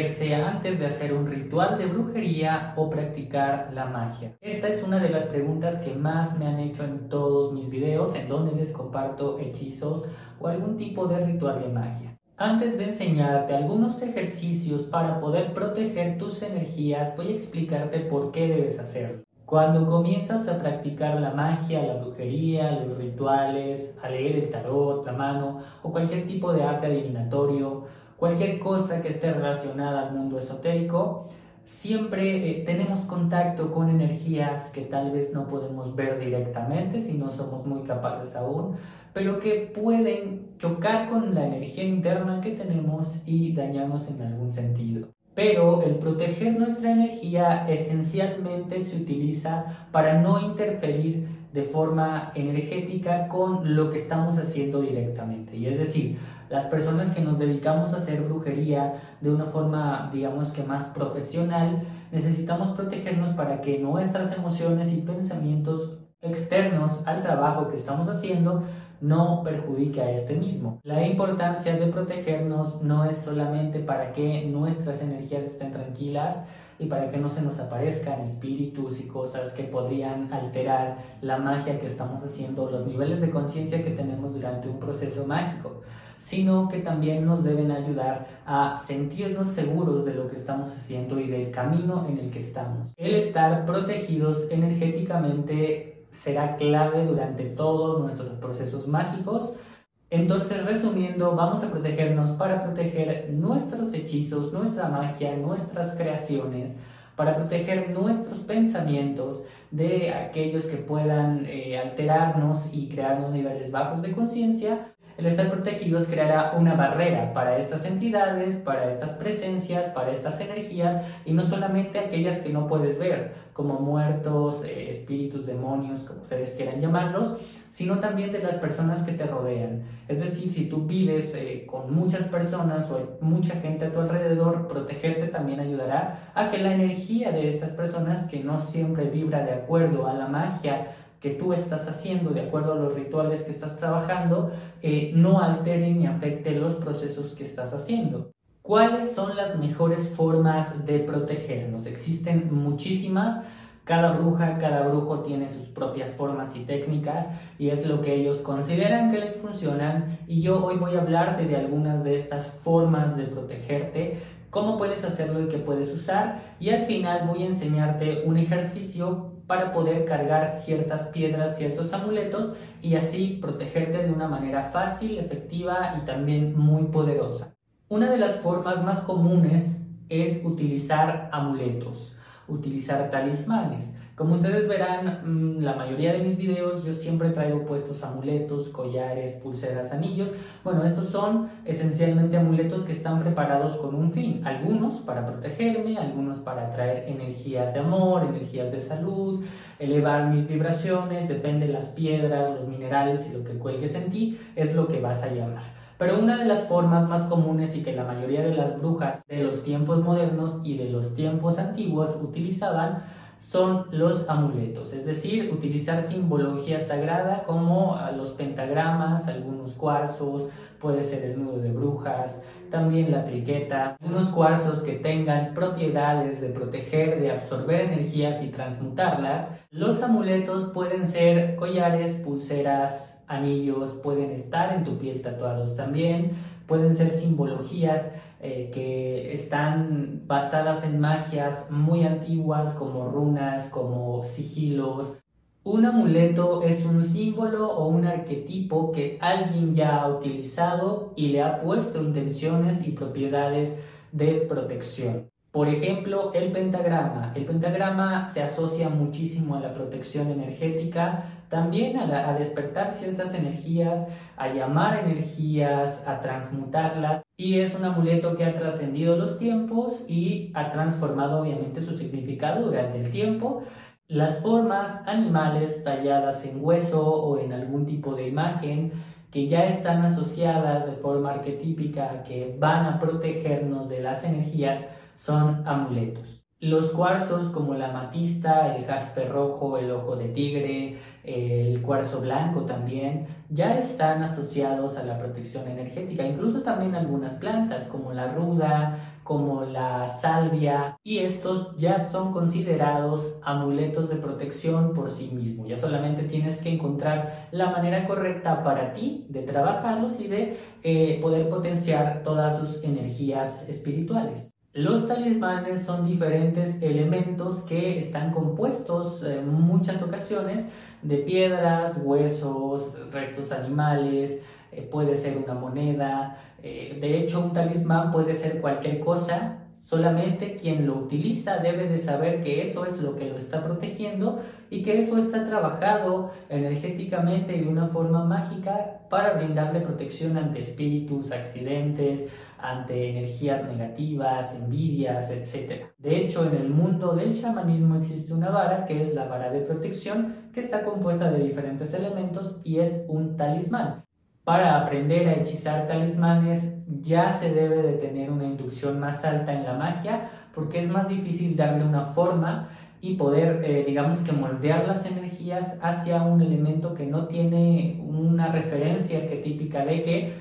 protegerse antes de hacer un ritual de brujería o practicar la magia? Esta es una de las preguntas que más me han hecho en todos mis videos en donde les comparto hechizos o algún tipo de ritual de magia. Antes de enseñarte algunos ejercicios para poder proteger tus energías, voy a explicarte por qué debes hacerlo. Cuando comienzas a practicar la magia, la brujería, los rituales, a leer el tarot, la mano o cualquier tipo de arte adivinatorio, cualquier cosa que esté relacionada al mundo esotérico, siempre eh, tenemos contacto con energías que tal vez no podemos ver directamente si no somos muy capaces aún, pero que pueden chocar con la energía interna que tenemos y dañarnos en algún sentido. Pero el proteger nuestra energía esencialmente se utiliza para no interferir de forma energética con lo que estamos haciendo directamente. Y es decir, las personas que nos dedicamos a hacer brujería de una forma, digamos que más profesional, necesitamos protegernos para que nuestras emociones y pensamientos externos al trabajo que estamos haciendo no perjudique a este mismo. La importancia de protegernos no es solamente para que nuestras energías estén tranquilas y para que no se nos aparezcan espíritus y cosas que podrían alterar la magia que estamos haciendo, los niveles de conciencia que tenemos durante un proceso mágico, sino que también nos deben ayudar a sentirnos seguros de lo que estamos haciendo y del camino en el que estamos. El estar protegidos energéticamente será clave durante todos nuestros procesos mágicos. Entonces, resumiendo, vamos a protegernos para proteger nuestros hechizos, nuestra magia, nuestras creaciones, para proteger nuestros pensamientos de aquellos que puedan eh, alterarnos y crearnos niveles bajos de conciencia el estar protegidos creará una barrera para estas entidades, para estas presencias, para estas energías y no solamente aquellas que no puedes ver, como muertos, eh, espíritus, demonios, como ustedes quieran llamarlos, sino también de las personas que te rodean. Es decir, si tú vives eh, con muchas personas o hay mucha gente a tu alrededor, protegerte también ayudará a que la energía de estas personas que no siempre vibra de acuerdo a la magia, que tú estás haciendo de acuerdo a los rituales que estás trabajando eh, no altere ni afecte los procesos que estás haciendo. ¿Cuáles son las mejores formas de protegernos? Existen muchísimas. Cada bruja, cada brujo tiene sus propias formas y técnicas y es lo que ellos consideran que les funcionan y yo hoy voy a hablarte de algunas de estas formas de protegerte, cómo puedes hacerlo y qué puedes usar y al final voy a enseñarte un ejercicio para poder cargar ciertas piedras, ciertos amuletos y así protegerte de una manera fácil, efectiva y también muy poderosa. Una de las formas más comunes es utilizar amuletos, utilizar talismanes. Como ustedes verán, mm, la mayoría de mis videos yo siempre traigo puestos amuletos, collares, pulseras, anillos. Bueno, estos son esencialmente amuletos que están preparados con un fin. Algunos para protegerme, algunos para atraer energías de amor, energías de salud, elevar mis vibraciones, depende de las piedras, los minerales y lo que cuelgues en ti, es lo que vas a llamar. Pero una de las formas más comunes y que la mayoría de las brujas de los tiempos modernos y de los tiempos antiguos utilizaban son los amuletos, es decir, utilizar simbología sagrada como ah, los pentagramas, algunos cuarzos, puede ser el nudo de brujas, también la triqueta, unos cuarzos que tengan propiedades de proteger, de absorber energías y transmutarlas. Los amuletos pueden ser collares, pulseras, anillos, pueden estar en tu piel tatuados también, pueden ser simbologías eh, que están basadas en magias muy antiguas como runas, como sigilos. Un amuleto es un símbolo o un arquetipo que alguien ya ha utilizado y le ha puesto intenciones y propiedades de protección. Por ejemplo, el pentagrama. El pentagrama se asocia muchísimo a la protección energética, también a, despertar ciertas energías, a llamar energías, a transmutarlas. Y es un amuleto que ha trascendido los tiempos y ha transformado obviamente su significado durante el tiempo. Las formas animales talladas en hueso o en algún tipo de imagen que ya están asociadas de forma arquetípica, que van a protegernos de las energías, son amuletos. Los cuarzos como la amatista, el jaspe rojo, el ojo de tigre, el cuarzo blanco también, ya están asociados a la protección energética, incluso también algunas plantas como la ruda, como la salvia, y estos ya son considerados amuletos de protección por sí mismos. Ya solamente tienes que encontrar la manera correcta para ti de trabajarlos y de eh, poder potenciar todas sus energías espirituales. Los talismanes son diferentes elementos que están compuestos en muchas ocasiones de piedras, huesos, restos animales, eh, puede ser una moneda. Eh, de hecho, un talismán puede ser cualquier cosa Solamente quien lo utiliza debe de saber que eso es lo que lo está protegiendo y que eso está trabajado energéticamente y de una forma mágica para brindarle protección ante espíritus, accidentes, ante energías negativas, envidias, etc. De hecho, en el mundo del chamanismo existe una vara que es la vara de protección que está compuesta de diferentes elementos y es un talismán. Para aprender a hechizar talismanes ya se debe de tener una inducción más alta en la magia porque es más difícil darle una forma y poder, eh, digamos que moldear las energías hacia un elemento que no tiene una referencia arquetípica de que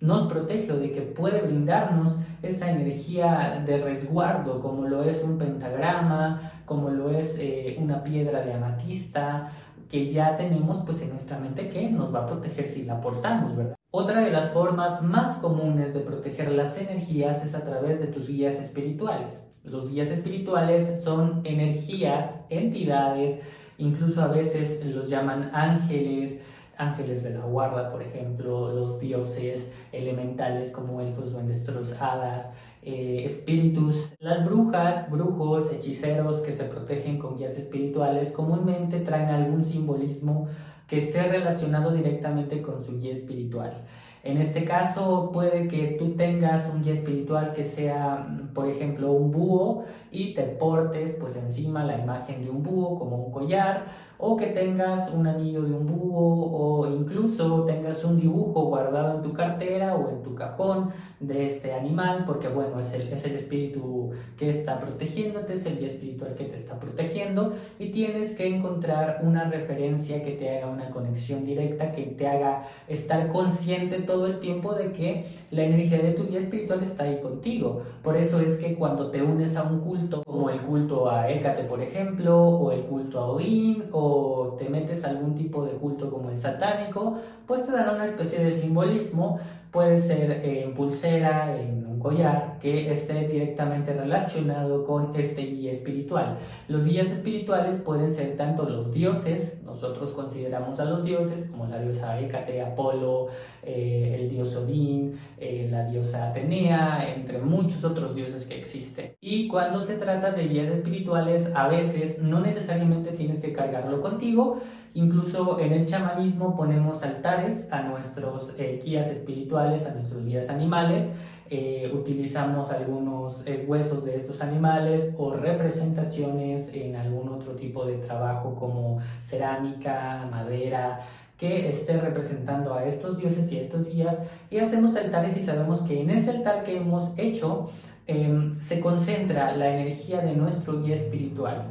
nos protege o de que puede brindarnos esa energía de resguardo, como lo es un pentagrama, como lo es eh, una piedra de amatista, que ya tenemos pues en nuestra mente que nos va a proteger si la portamos, ¿verdad? Otra de las formas más comunes de proteger las energías es a través de tus guías espirituales. Los guías espirituales son energías, entidades, incluso a veces los llaman ángeles, ángeles de la guarda, por ejemplo, los dioses elementales como elfos, duendes, hadas, eh, espíritus. Las brujas, brujos, hechiceros que se protegen con guías espirituales comúnmente traen algún simbolismo que esté relacionado directamente con su guía espiritual. En este caso puede que tú tengas un guía espiritual que sea, por ejemplo, un búho y te portes pues encima la imagen de un búho como un collar o que tengas un anillo de un búho o incluso tengas un dibujo guardado en tu cartera o en tu cajón de este animal porque bueno, es el, es el espíritu que está protegiéndote, es el guía espiritual que te está protegiendo y tienes que encontrar una referencia que te haga una conexión directa, que te haga estar consciente todo el tiempo de que la energía de tu guía espiritual está ahí contigo. Por eso es que cuando te unes a un culto, como el culto a Hécate, por ejemplo, o el culto a Odín, o te metes a algún tipo de culto como el satánico, pues te dan una especie de simbolismo. Puede ser en pulsera, en collar que esté directamente relacionado con este guía espiritual. Los guías espirituales pueden ser tanto los dioses, nosotros consideramos a los dioses como la diosa Hécate, Apolo, eh, el dios Odín, eh, la diosa Atenea, entre muchos otros dioses que existen. Y cuando se trata de guías espirituales, a veces no necesariamente tienes que cargarlo contigo, Incluso en el chamanismo ponemos altares a nuestros eh, guías espirituales, a nuestros guías animales, eh, utilizamos algunos eh, huesos de estos animales o representaciones en algún otro tipo de trabajo como cerámica, madera, que esté representando a estos dioses y a estos guías y hacemos altares y sabemos que en ese altar que hemos hecho em, se concentra la energía de nuestro guía espiritual.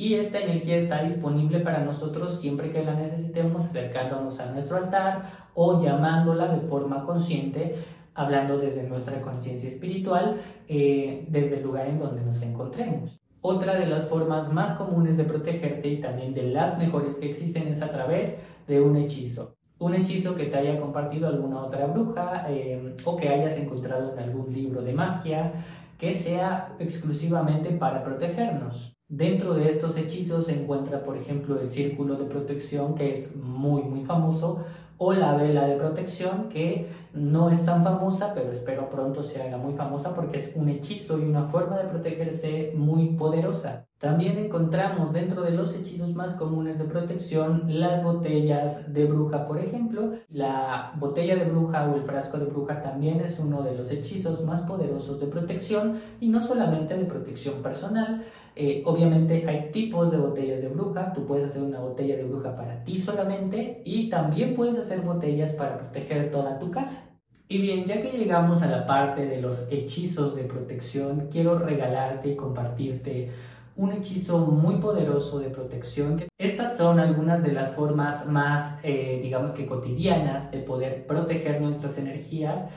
Y esta energía está disponible para nosotros siempre que la necesitemos, acercándonos a nuestro altar o llamándola de forma consciente hablando desde nuestra conciencia espiritual, eh, desde el lugar en donde nos encontremos. Otra de las formas más comunes de protegerte y también de las mejores que existen es a través de un hechizo. Un hechizo que te haya compartido alguna otra bruja eh, o que hayas encontrado en algún libro de magia que sea exclusivamente para protegernos. Dentro de estos hechizos se encuentra, por ejemplo, el círculo de protección, que es muy, muy famoso, o la vela de protección que no es tan famosa, pero espero pronto se haga muy famosa porque es un hechizo y una forma de protegerse muy poderosa. También encontramos dentro de los hechizos más comunes de protección las botellas de bruja, por ejemplo. La botella de bruja o el frasco de bruja también es uno de los hechizos más poderosos de protección y no solamente de protección personal. Eh, obviamente hay tipos de botellas de bruja. Tú puedes hacer una botella de bruja para ti solamente y también puedes hacer botellas para proteger toda tu casa. Y bien, ya que llegamos a la parte de los hechizos de protección, quiero regalarte y compartirte un hechizo muy poderoso de protección. Estas son algunas de las formas más, eh, digamos que cotidianas de poder proteger nuestras energías.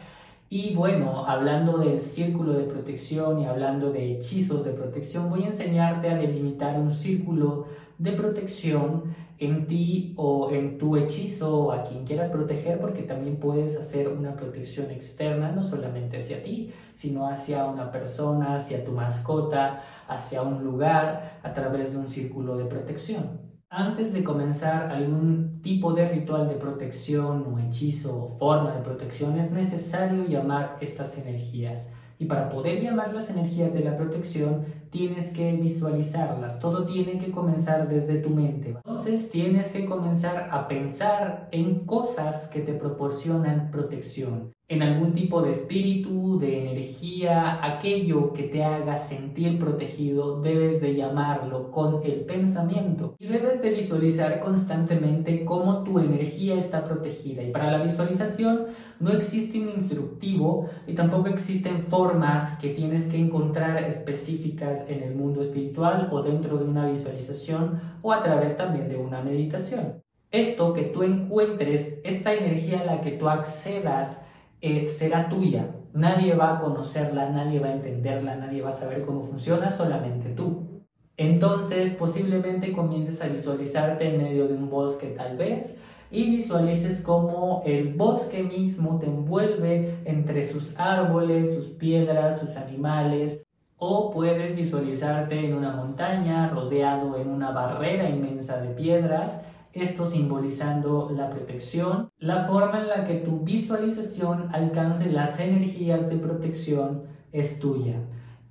Y bueno, hablando del círculo de protección y hablando de hechizos de protección, voy a enseñarte a delimitar un círculo de protección en ti o en tu hechizo o a quien quieras proteger, porque también puedes hacer una protección externa, no solamente hacia ti, sino hacia una persona, hacia tu mascota, hacia un lugar, a través de un círculo de protección. Antes de comenzar algún tipo de ritual de protección o hechizo o forma de protección, es necesario llamar estas energías. Y para poder llamar las energías de la protección, tienes que visualizarlas. Todo tiene que comenzar desde tu mente. Entonces tienes que comenzar a pensar en cosas que te proporcionan protección en algún tipo de espíritu, de energía, aquello que te haga sentir protegido, debes de llamarlo con el pensamiento y debes de visualizar constantemente cómo tu energía está protegida. Y para la visualización no existe un instructivo y tampoco existen formas que tienes que encontrar específicas en el mundo espiritual o dentro de una visualización o a través también de una meditación. Esto que tú encuentres, esta energía a la que tú accedas, eh, será tuya. Nadie va a conocerla, nadie va a entenderla, nadie va a saber cómo funciona, solamente tú. Entonces posiblemente comiences a visualizarte en medio de un bosque tal vez y visualices cómo el bosque mismo te envuelve entre sus árboles, sus piedras, sus animales. O puedes visualizarte en una montaña rodeado en una barrera inmensa de piedras esto simbolizando la protección, la forma en la que tu visualización alcance las energías de protección es tuya.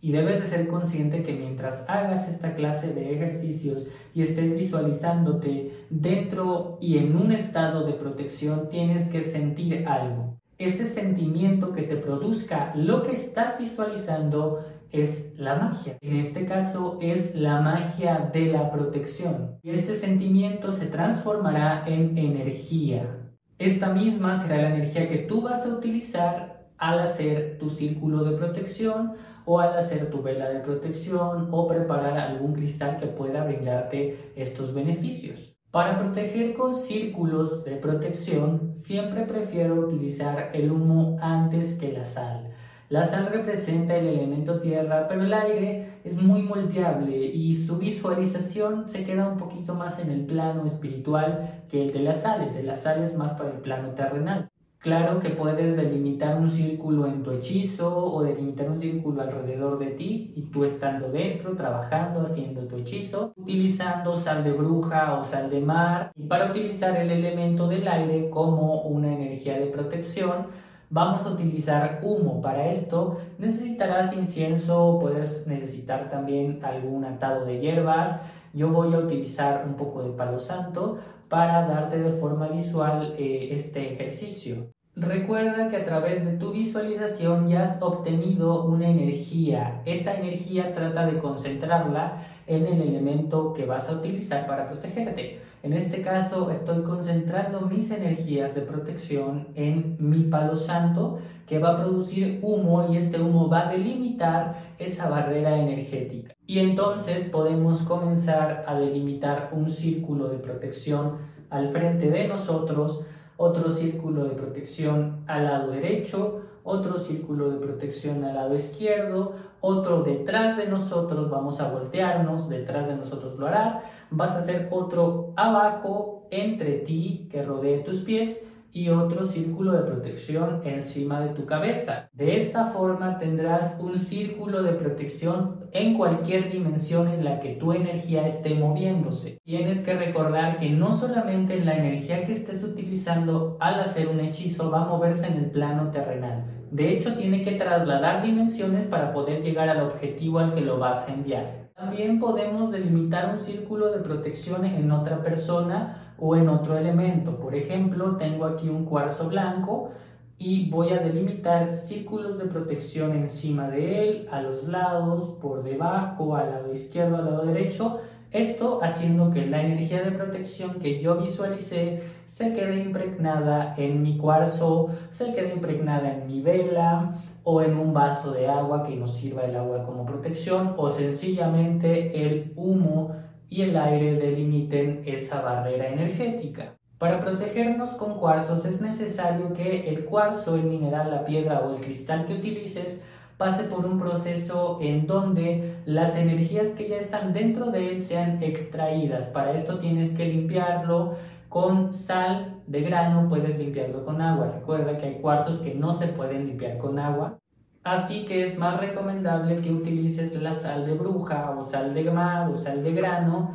Y debes de ser consciente que mientras hagas esta clase de ejercicios y estés visualizándote dentro y en un estado de protección, tienes que sentir algo. Ese sentimiento que te produzca lo que estás visualizando es la magia. En este caso es la magia de la protección. Y este sentimiento se transformará en energía. Esta misma será la energía que tú vas a utilizar al hacer tu círculo de protección o al hacer tu vela de protección o preparar algún cristal que pueda brindarte estos beneficios. Para proteger con círculos de protección siempre prefiero utilizar el humo antes que la sal. La sal representa el elemento tierra, pero el aire es muy moldeable y su visualización se queda un poquito más en el plano espiritual que el de la sal. El de la sal es más para el plano terrenal. Claro que puedes delimitar un círculo en tu hechizo o delimitar un círculo alrededor de ti y tú estando dentro, trabajando, haciendo tu hechizo, utilizando sal de bruja o sal de mar y para utilizar el elemento del aire como una energía de protección Vamos a utilizar humo. Para esto necesitarás incienso, puedes necesitar también algún atado de hierbas. Yo voy a utilizar un poco de palo santo para darte de forma visual eh, este ejercicio. Recuerda que a través de tu visualización ya has obtenido una energía. Esa energía trata de concentrarla en el elemento que vas a utilizar para protegerte. En este caso estoy concentrando mis energías de protección en mi palo santo que va a producir humo y este humo va a delimitar esa barrera energética. Y entonces podemos comenzar a delimitar un círculo de protección al frente de nosotros otro círculo de protección al lado derecho, otro círculo de protección al lado izquierdo, otro detrás de nosotros, vamos a voltearnos, detrás de nosotros lo harás, vas a hacer otro abajo entre ti que rodee tus pies y otro círculo de protección encima de tu cabeza. De esta forma tendrás un círculo de protección en cualquier dimensión en la que tu energía esté moviéndose. Tienes que recordar que no solamente la energía que estés utilizando al hacer un hechizo va a moverse en el plano terrenal. De hecho, tiene que trasladar dimensiones para poder llegar al objetivo al que lo vas a enviar. También podemos delimitar un círculo de protección en otra persona o en otro elemento. Por ejemplo, tengo aquí un cuarzo blanco y voy a delimitar círculos de protección encima de él, a los lados, por debajo, al lado izquierdo, al lado derecho Esto haciendo que la energía de protección que yo visualicé se quede impregnada en mi cuarzo, se quede impregnada en mi vela o en un vaso de agua que nos sirva el agua como protección o sencillamente el humo y el aire delimiten esa barrera energética. Para protegernos con cuarzos es necesario que el cuarzo, el mineral, la piedra o el cristal que utilices pase por un proceso en donde las energías que ya están dentro de él sean extraídas. Para esto tienes que limpiarlo con sal de grano, puedes limpiarlo con agua. Recuerda que hay cuarzos que no se pueden limpiar con agua. Así que es más recomendable que utilices la sal de bruja o sal de mar o sal de grano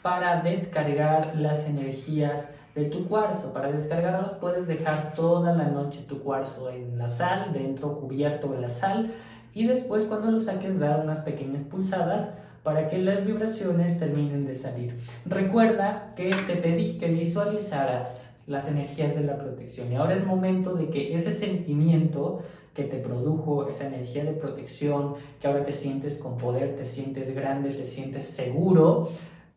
para descargar las energías de tu cuarzo. Para descargarlas puedes dejar toda la noche tu cuarzo en la sal, dentro cubierto de la sal, y después cuando lo saques dar unas pequeñas pulsadas para que las vibraciones terminen de salir. Recuerda que te pedí que visualizaras las energías de la protección y ahora es momento de que ese sentimiento que te produjo esa energía de protección, que ahora te sientes con poder, te sientes grande, te sientes seguro,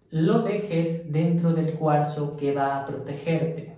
lo dejes dentro del cuarzo que va a protegerte.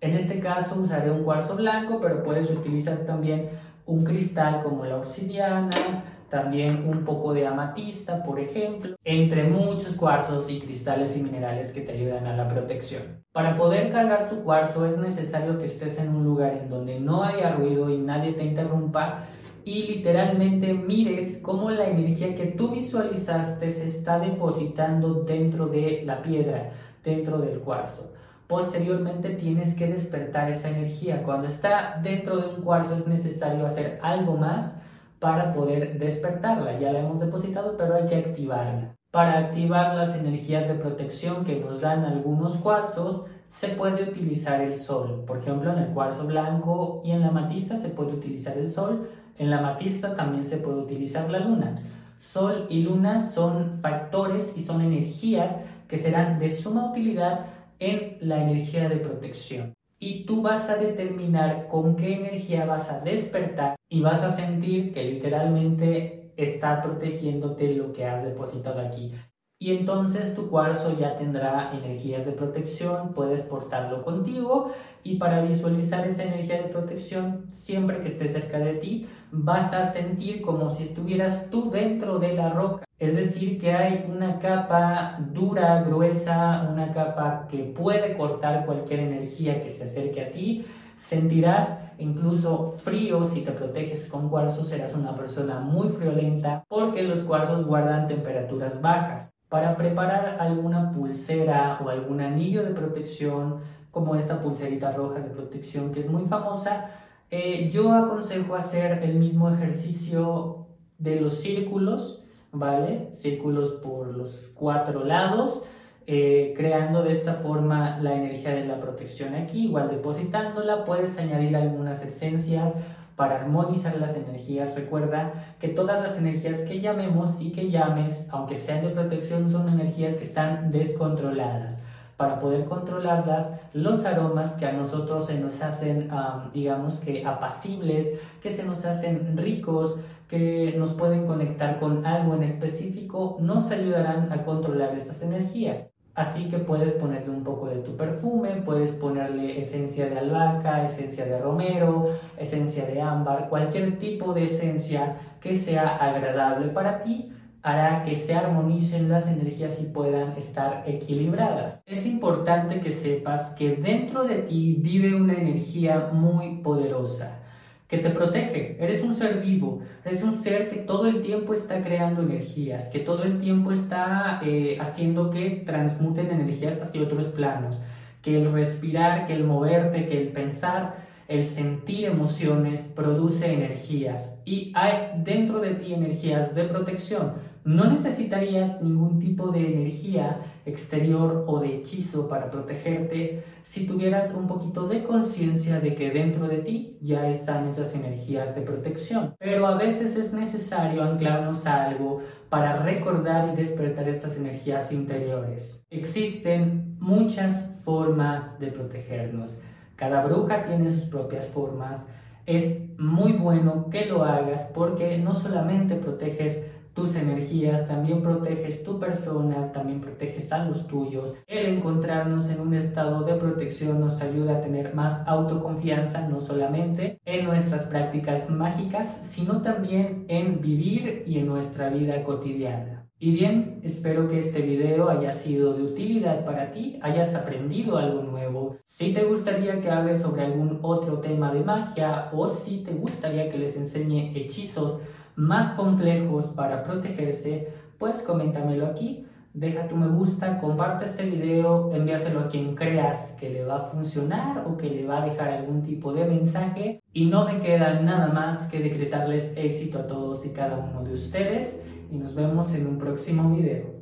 En este caso usaré un cuarzo blanco, pero puedes utilizar también un cristal como la obsidiana, también un poco de amatista, por ejemplo, entre muchos cuarzos y cristales y minerales que te ayudan a la protección. Para poder cargar tu cuarzo es necesario que estés en un lugar en donde no haya ruido y nadie te interrumpa y literalmente mires cómo la energía que tú visualizaste se está depositando dentro de la piedra, dentro del cuarzo. Posteriormente tienes que despertar esa energía. Cuando está dentro de un cuarzo es necesario hacer algo más para poder despertarla. Ya la hemos depositado, pero hay que activarla. Para activar las energías de protección que nos dan algunos cuarzos, se puede utilizar el sol. Por ejemplo, en el cuarzo blanco y en la matista se puede utilizar el sol en la matista también se puede utilizar la luna. Sol y luna son factores y son energías que serán de suma utilidad en la energía de protección. Y tú vas a determinar con qué energía vas a despertar y vas a sentir que literalmente está protegiéndote lo que has depositado aquí y entonces tu cuarzo ya tendrá energías de protección, puedes portarlo contigo y para visualizar esa energía de protección, siempre que esté cerca de ti, vas a sentir como si estuvieras tú dentro de la roca. Es decir, que hay una capa dura, gruesa, una capa que puede cortar cualquier energía que se acerque a ti. Sentirás incluso frío si te proteges con cuarzo, serás una persona muy friolenta porque los cuarzos guardan temperaturas bajas para preparar alguna pulsera o algún anillo de protección, como esta pulserita roja de protección que es muy famosa, eh, yo aconsejo hacer el mismo ejercicio de los círculos, ¿vale? Círculos por los cuatro lados, eh, creando de esta forma la energía de la protección aquí, igual depositándola, puedes añadir algunas esencias para armonizar las energías. Recuerda que todas las energías que llamemos y que llames, aunque sean de protección, son energías que están descontroladas. Para poder controlarlas, los aromas que a nosotros se nos hacen, digamos que apacibles, que se nos hacen ricos, que nos pueden conectar con algo en específico, nos ayudarán a controlar estas energías. Así que puedes ponerle un poco de tu perfume, puedes ponerle esencia de albahaca, esencia de romero, esencia de ámbar, cualquier tipo de esencia que sea agradable para ti hará que se armonicen las energías y puedan estar equilibradas. Es importante que sepas que dentro de ti vive una energía muy poderosa que te protege. Eres un ser vivo, eres un ser que todo el tiempo está creando energías, que todo el tiempo está eh, haciendo que transmuten energías hacia otros planos, que el respirar, que el moverte, que el pensar, el sentir emociones produce energías y hay dentro de ti energías de protección no necesitarías ningún tipo de energía exterior o de hechizo para protegerte si tuvieras un poquito de conciencia de que dentro de ti ya están esas energías de protección. Pero a veces es necesario anclarnos a algo para recordar y despertar estas energías interiores. Existen muchas formas de protegernos. Cada bruja tiene sus propias formas. Es muy bueno que lo hagas porque no solamente proteges tus energías, también proteges tu persona, también proteges a los tuyos. El encontrarnos en un estado de protección nos ayuda a tener más autoconfianza, no solamente en nuestras prácticas mágicas, sino también en vivir y en nuestra vida cotidiana. Y bien, espero que este video haya sido de utilidad para ti, hayas aprendido algo nuevo. Si te gustaría que hable sobre algún otro tema de magia o si te gustaría que les enseñe hechizos más complejos para protegerse, pues coméntamelo aquí. Deja tu me gusta, comparte este video, envíaselo a quien creas que le va a funcionar o que le va a dejar algún tipo de mensaje. Y no me queda nada más que decretarles éxito a todos y cada uno de ustedes y nos vemos en un próximo video.